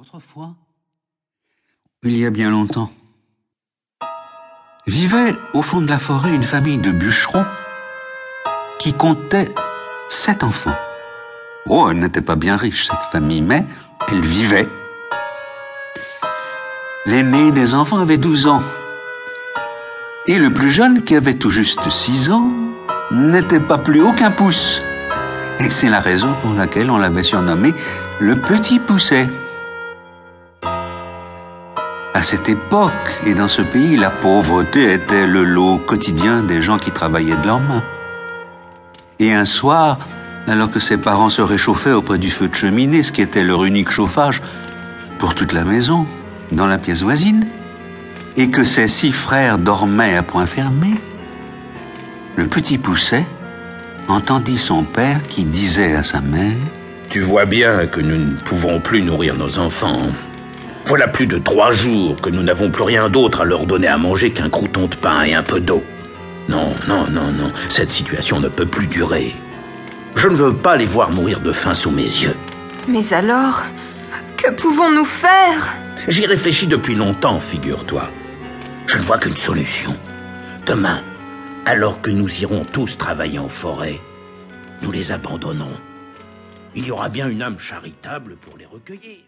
Autrefois, il y a bien longtemps, vivait au fond de la forêt une famille de bûcherons qui comptait sept enfants. Oh, elle n'était pas bien riche, cette famille, mais elle vivait. L'aîné des enfants avait 12 ans. Et le plus jeune, qui avait tout juste 6 ans, n'était pas plus haut qu'un pouce. Et c'est la raison pour laquelle on l'avait surnommé le petit pousset. À cette époque et dans ce pays, la pauvreté était le lot quotidien des gens qui travaillaient de leurs mains. Et un soir, alors que ses parents se réchauffaient auprès du feu de cheminée, ce qui était leur unique chauffage pour toute la maison, dans la pièce voisine, et que ses six frères dormaient à point fermé, le petit Pousset entendit son père qui disait à sa mère Tu vois bien que nous ne pouvons plus nourrir nos enfants. Voilà plus de trois jours que nous n'avons plus rien d'autre à leur donner à manger qu'un crouton de pain et un peu d'eau. Non, non, non, non, cette situation ne peut plus durer. Je ne veux pas les voir mourir de faim sous mes yeux. Mais alors, que pouvons-nous faire? J'y réfléchis depuis longtemps, figure-toi. Je ne vois qu'une solution. Demain, alors que nous irons tous travailler en forêt, nous les abandonnons. Il y aura bien une âme charitable pour les recueillir.